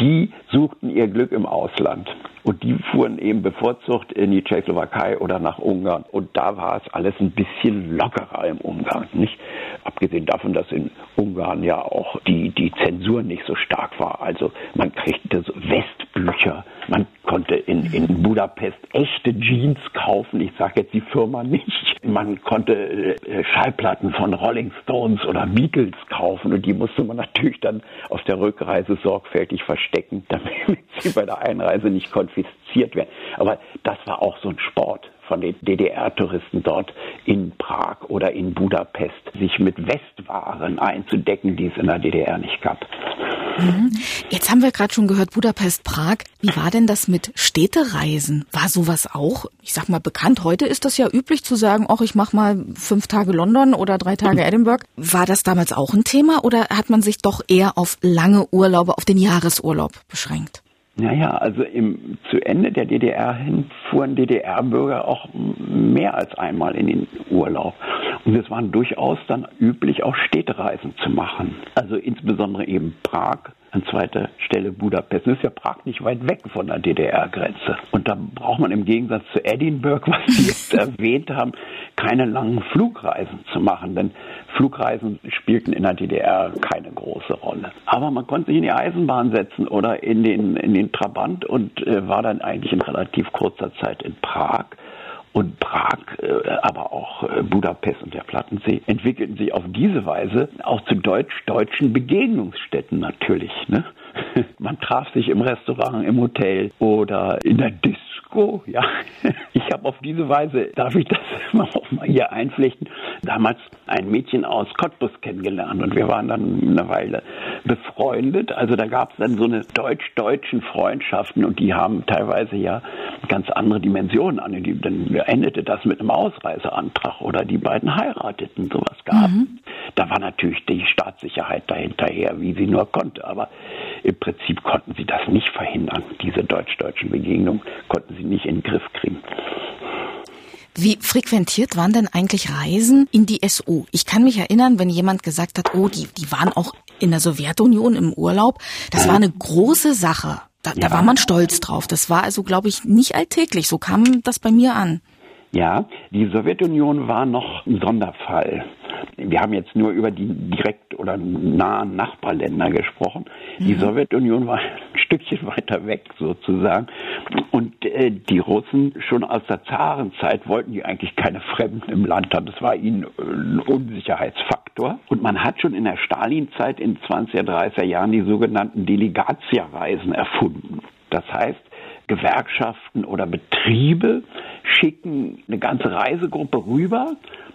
die suchten ihr Glück im Ausland. Und die fuhren eben bevorzugt in die Tschechoslowakei oder nach Ungarn. Und da war es alles ein bisschen lockerer im Umgang, nicht? Abgesehen davon, dass in Ungarn ja auch die, die Zensur nicht so stark war. Also man kriegte so Westbücher. Man konnte in, in Budapest echte Jeans kaufen. Ich sage jetzt die Firma nicht. Man konnte äh, Schallplatten von Rolling Stones oder Beatles kaufen. Und die musste man natürlich dann auf der Rückreise sorgfältig verstecken, damit sie bei der Einreise nicht konfisziert werden. Aber das war auch so ein Sport von den DDR-Touristen dort in Prag oder in Budapest, sich mit Westwaren einzudecken, die es in der DDR nicht gab. Mhm. Jetzt haben wir gerade schon gehört, Budapest, Prag. Wie war denn das mit Städtereisen? War sowas auch, ich sag mal, bekannt? Heute ist das ja üblich zu sagen, ach, ich mach mal fünf Tage London oder drei Tage Edinburgh. War das damals auch ein Thema oder hat man sich doch eher auf lange Urlaube, auf den Jahresurlaub beschränkt? Naja, also im, zu Ende der DDR hin fuhren DDR-Bürger auch mehr als einmal in den Urlaub. Und es waren durchaus dann üblich, auch Städtereisen zu machen. Also insbesondere eben Prag, an zweiter Stelle Budapest. Das ist ja Prag nicht weit weg von der DDR-Grenze. Und da braucht man im Gegensatz zu Edinburgh, was Sie jetzt erwähnt haben, keine langen Flugreisen zu machen. Denn Flugreisen spielten in der DDR keine große Rolle. Aber man konnte sich in die Eisenbahn setzen oder in den, in den Trabant und äh, war dann eigentlich in relativ kurzer Zeit in Prag. Und Prag, äh, aber auch äh, Budapest und der Plattensee entwickelten sich auf diese Weise auch zu deutsch-deutschen Begegnungsstätten natürlich. Ne? Man traf sich im Restaurant, im Hotel oder in der Disco. Ja, ich habe auf diese Weise, darf ich das auch mal hier einflechten, damals ein Mädchen aus Cottbus kennengelernt und wir waren dann eine Weile befreundet. Also da gab es dann so eine deutsch-deutschen Freundschaften und die haben teilweise ja ganz andere Dimensionen an. Dann endete das mit einem Ausreiseantrag oder die beiden heirateten, sowas gab. Mhm. Da war natürlich die Staatssicherheit dahinterher, wie sie nur konnte. Aber im Prinzip konnten sie das nicht verhindern. Diese deutsch-deutschen Begegnungen konnten sie nicht in den Griff kriegen. Wie frequentiert waren denn eigentlich Reisen in die SU? Ich kann mich erinnern, wenn jemand gesagt hat, oh, die, die waren auch in der Sowjetunion im Urlaub. Das war eine große Sache. Da, ja. da war man stolz drauf. Das war also, glaube ich, nicht alltäglich. So kam das bei mir an. Ja, die Sowjetunion war noch ein Sonderfall. Wir haben jetzt nur über die direkt oder nahen Nachbarländer gesprochen. Mhm. Die Sowjetunion war ein Stückchen weiter weg sozusagen. Und äh, die Russen schon aus der Zarenzeit wollten die eigentlich keine Fremden im Land haben. Das war ihnen ein Unsicherheitsfaktor. Und man hat schon in der Stalinzeit in 20er, 30er Jahren die sogenannten Delegatierreisen erfunden. Das heißt, Gewerkschaften oder Betriebe schicken eine ganze Reisegruppe rüber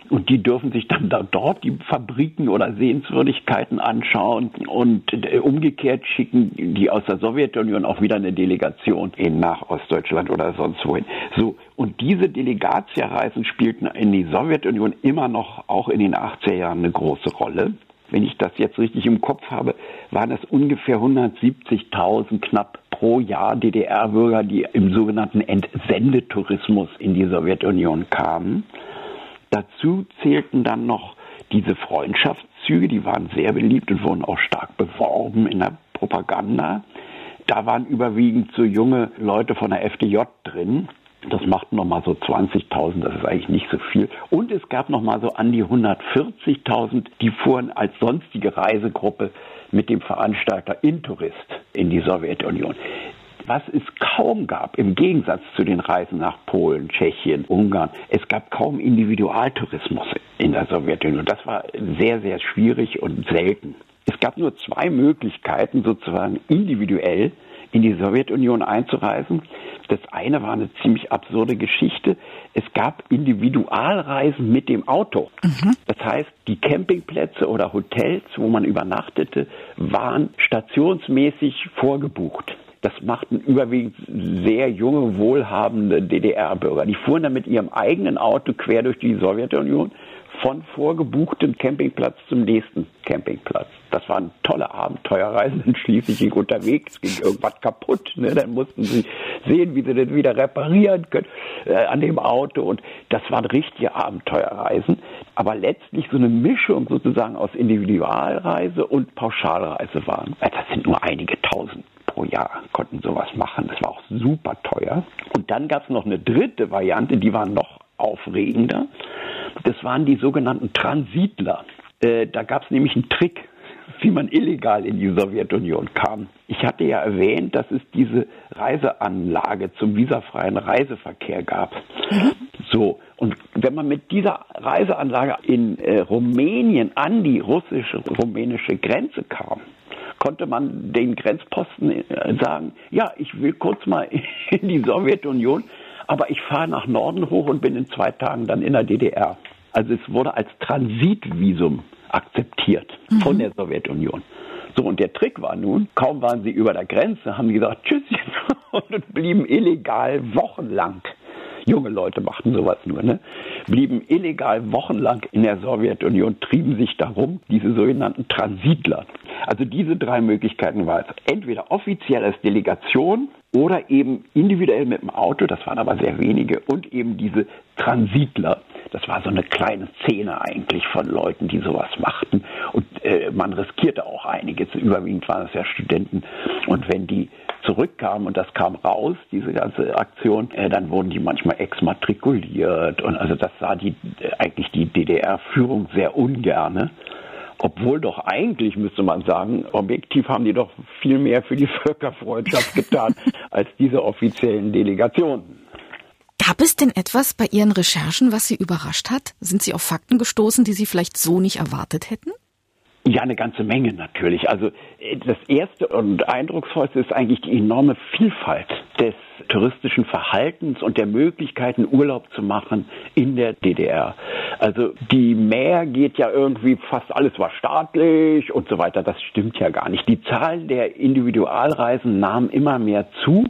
und die dürfen sich dann da dort die Fabriken oder Sehenswürdigkeiten anschauen und äh, umgekehrt schicken die aus der Sowjetunion auch wieder eine Delegation in nach Ostdeutschland oder sonst wohin. So und diese Delegatierreisen spielten in die Sowjetunion immer noch auch in den 80er Jahren eine große Rolle wenn ich das jetzt richtig im Kopf habe, waren es ungefähr 170.000 knapp pro Jahr DDR-Bürger, die im sogenannten Entsendetourismus in die Sowjetunion kamen. Dazu zählten dann noch diese Freundschaftszüge, die waren sehr beliebt und wurden auch stark beworben in der Propaganda. Da waren überwiegend so junge Leute von der FDJ drin. Das machten noch mal so 20.000, das ist eigentlich nicht so viel. Und es gab noch mal so an die 140.000, die fuhren als sonstige Reisegruppe mit dem Veranstalter Intourist in die Sowjetunion. Was es kaum gab, im Gegensatz zu den Reisen nach Polen, Tschechien, Ungarn, es gab kaum Individualtourismus in der Sowjetunion. Das war sehr, sehr schwierig und selten. Es gab nur zwei Möglichkeiten, sozusagen individuell in die Sowjetunion einzureisen. Das eine war eine ziemlich absurde Geschichte. Es gab Individualreisen mit dem Auto. Mhm. Das heißt, die Campingplätze oder Hotels, wo man übernachtete, waren stationsmäßig vorgebucht. Das machten überwiegend sehr junge, wohlhabende DDR-Bürger. Die fuhren dann mit ihrem eigenen Auto quer durch die Sowjetunion von vorgebuchtem Campingplatz zum nächsten Campingplatz. Das waren tolle Abenteuerreisen. Dann schließlich ging unterwegs, ging irgendwas kaputt. Ne? Dann mussten sie sehen, wie sie das wieder reparieren können äh, an dem Auto. Und das waren richtige Abenteuerreisen. Aber letztlich so eine Mischung sozusagen aus Individualreise und Pauschalreise waren. Das sind nur einige tausend pro Jahr konnten sowas machen. Das war auch super teuer. Und dann gab es noch eine dritte Variante, die war noch aufregender. Das waren die sogenannten Transitler. Äh, da gab es nämlich einen Trick, wie man illegal in die Sowjetunion kam. Ich hatte ja erwähnt, dass es diese Reiseanlage zum visafreien Reiseverkehr gab. So, und wenn man mit dieser Reiseanlage in äh, Rumänien an die russische-rumänische Grenze kam, konnte man den Grenzposten äh, sagen, ja, ich will kurz mal in die Sowjetunion, aber ich fahre nach Norden hoch und bin in zwei Tagen dann in der DDR. Also es wurde als Transitvisum akzeptiert mhm. von der Sowjetunion. So, und der Trick war nun, kaum waren sie über der Grenze, haben die gesagt, Tschüsschen, und blieben illegal wochenlang junge Leute machten sowas nur, ne? blieben illegal wochenlang in der Sowjetunion, trieben sich darum, diese sogenannten Transitler. Also diese drei Möglichkeiten war es. Entweder offiziell als Delegation oder eben individuell mit dem Auto, das waren aber sehr wenige, und eben diese Transitler. Das war so eine kleine Szene eigentlich von Leuten, die sowas machten. Und äh, man riskierte auch einiges. Überwiegend waren es ja Studenten. Und wenn die zurückkamen und das kam raus, diese ganze Aktion, äh, dann wurden die manchmal exmatrikuliert. Und also das sah die äh, eigentlich die DDR-Führung sehr ungerne. Obwohl doch eigentlich, müsste man sagen, objektiv haben die doch viel mehr für die Völkerfreundschaft getan als diese offiziellen Delegationen. Gab es denn etwas bei Ihren Recherchen, was Sie überrascht hat? Sind Sie auf Fakten gestoßen, die Sie vielleicht so nicht erwartet hätten? Ja, eine ganze Menge natürlich. Also äh, das erste und eindrucksvollste ist eigentlich die enorme Vielfalt des touristischen Verhaltens und der Möglichkeiten, Urlaub zu machen in der DDR. Also die Mehr geht ja irgendwie fast alles war staatlich und so weiter. Das stimmt ja gar nicht. Die Zahl der Individualreisen nahm immer mehr zu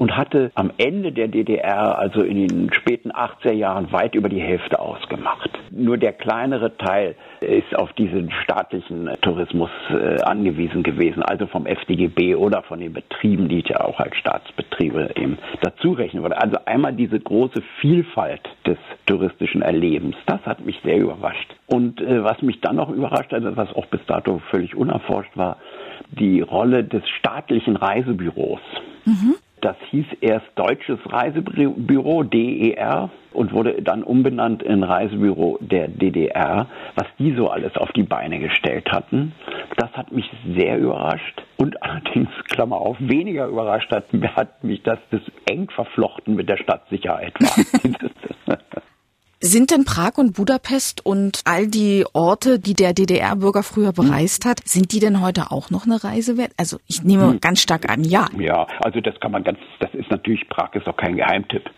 und hatte am Ende der DDR, also in den späten 80er Jahren, weit über die Hälfte ausgemacht. Nur der kleinere Teil ist auf diesen staatlichen Tourismus äh, angewiesen gewesen, also vom FDGB oder von den Betrieben, die ich ja auch als Staatsbetriebe eben dazu rechnen würde. Also einmal diese große Vielfalt des touristischen Erlebens, das hat mich sehr überrascht. Und äh, was mich dann noch überrascht hat, was auch bis dato völlig unerforscht war, die Rolle des staatlichen Reisebüros. Mhm. Das hieß erst Deutsches Reisebüro, DER, und wurde dann umbenannt in Reisebüro der DDR, was die so alles auf die Beine gestellt hatten. Das hat mich sehr überrascht und allerdings, Klammer auf, weniger überrascht hat, hat mich, dass das eng verflochten mit der Stadtsicherheit war. Sind denn Prag und Budapest und all die Orte, die der DDR-Bürger früher bereist hat, sind die denn heute auch noch eine Reise wert? Also ich nehme hm. ganz stark an, ja. Ja, also das kann man ganz, das ist natürlich, Prag ist auch kein Geheimtipp.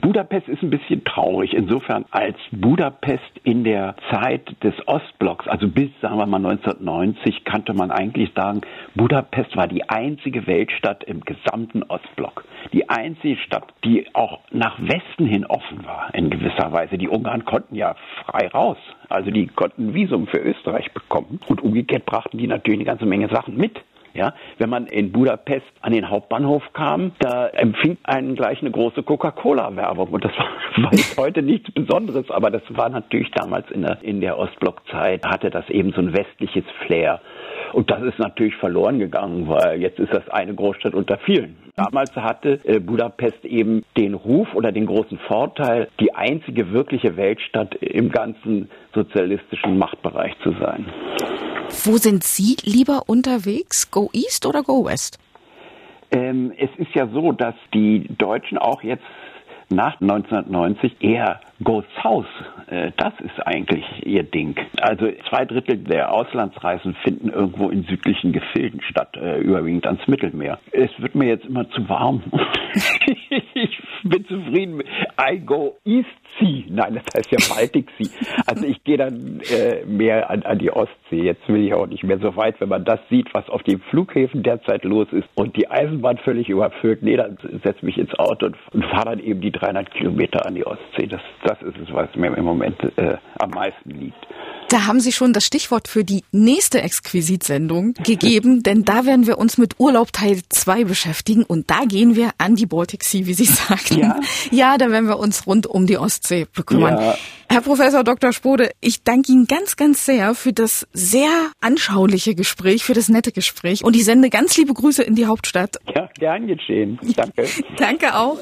Budapest ist ein bisschen traurig, insofern als Budapest in der Zeit des Ostblocks, also bis, sagen wir mal 1990, kannte man eigentlich sagen, Budapest war die einzige Weltstadt im gesamten Ostblock. Die einzige Stadt, die auch nach Westen hin offen war, in gewisser Weise. Also die Ungarn konnten ja frei raus. Also die konnten Visum für Österreich bekommen. Und umgekehrt brachten die natürlich eine ganze Menge Sachen mit. Ja, wenn man in Budapest an den Hauptbahnhof kam, da empfing einen gleich eine große Coca-Cola-Werbung. Und das war, war heute nichts Besonderes, aber das war natürlich damals in der, in der Ostblockzeit, hatte das eben so ein westliches Flair. Und das ist natürlich verloren gegangen, weil jetzt ist das eine Großstadt unter vielen. Damals hatte äh, Budapest eben den Ruf oder den großen Vorteil, die einzige wirkliche Weltstadt im ganzen sozialistischen Machtbereich zu sein. Wo sind Sie lieber unterwegs? Go East oder Go West? Ähm, es ist ja so, dass die Deutschen auch jetzt nach 1990 eher Go South. Äh, das ist eigentlich ihr Ding. Also zwei Drittel der Auslandsreisen finden irgendwo in südlichen Gefilden statt, äh, überwiegend ans Mittelmeer. Es wird mir jetzt immer zu warm. ich bin zufrieden. I go East Sea. Nein, das heißt ja Baltic Sea. Also ich gehe dann äh, mehr an, an, die Ostsee. Jetzt will ich auch nicht mehr so weit, wenn man das sieht, was auf den Flughäfen derzeit los ist und die Eisenbahn völlig überfüllt. Nee, dann setze mich ins Auto und, und fahre dann eben die 300 Kilometer an die Ostsee. Das, das ist es, was mir im Moment äh, am meisten liegt. Da haben Sie schon das Stichwort für die nächste Exquisit-Sendung gegeben, denn da werden wir uns mit Urlaub Teil 2 beschäftigen und da gehen wir an die Baltic Sea, wie Sie sagten. Ja, ja da werden wir uns rund um die Ostsee bekümmern. Ja. Herr Professor Dr. Spode, ich danke Ihnen ganz, ganz sehr für das sehr anschauliche Gespräch, für das nette Gespräch und ich sende ganz liebe Grüße in die Hauptstadt. Ja, gern geschehen. Danke. danke auch.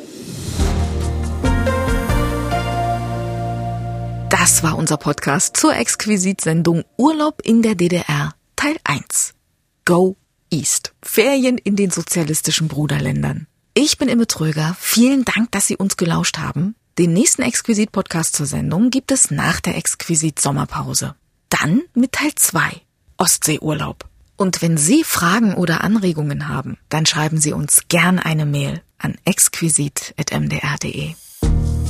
Das war unser Podcast zur Exquisitsendung Urlaub in der DDR Teil 1. Go East. Ferien in den sozialistischen Bruderländern. Ich bin Imme Tröger. Vielen Dank, dass Sie uns gelauscht haben. Den nächsten Exquisit-Podcast zur Sendung gibt es nach der Exquisit-Sommerpause. Dann mit Teil 2. Ostseeurlaub. Und wenn Sie Fragen oder Anregungen haben, dann schreiben Sie uns gern eine Mail an exquisit.mdr.de.